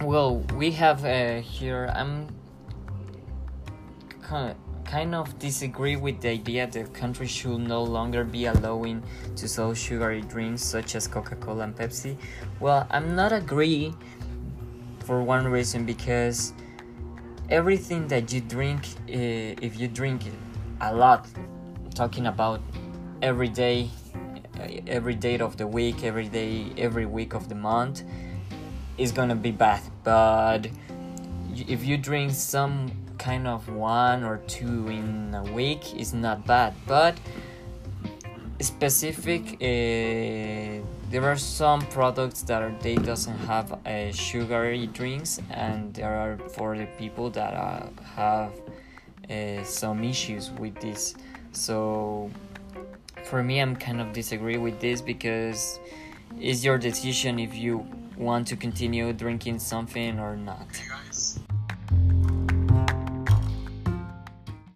well, we have uh, here. I'm kind of disagree with the idea that countries should no longer be allowing to sell sugary drinks such as Coca-Cola and Pepsi. Well, I'm not agree for one reason because everything that you drink, uh, if you drink a lot, talking about every day, every day of the week, every day, every week of the month, is gonna be bad. But if you drink some kind of one or two in a week is not bad but specific uh, there are some products that are, they doesn't have uh, sugary drinks and there are for the people that uh, have uh, some issues with this so for me i'm kind of disagree with this because it's your decision if you want to continue drinking something or not.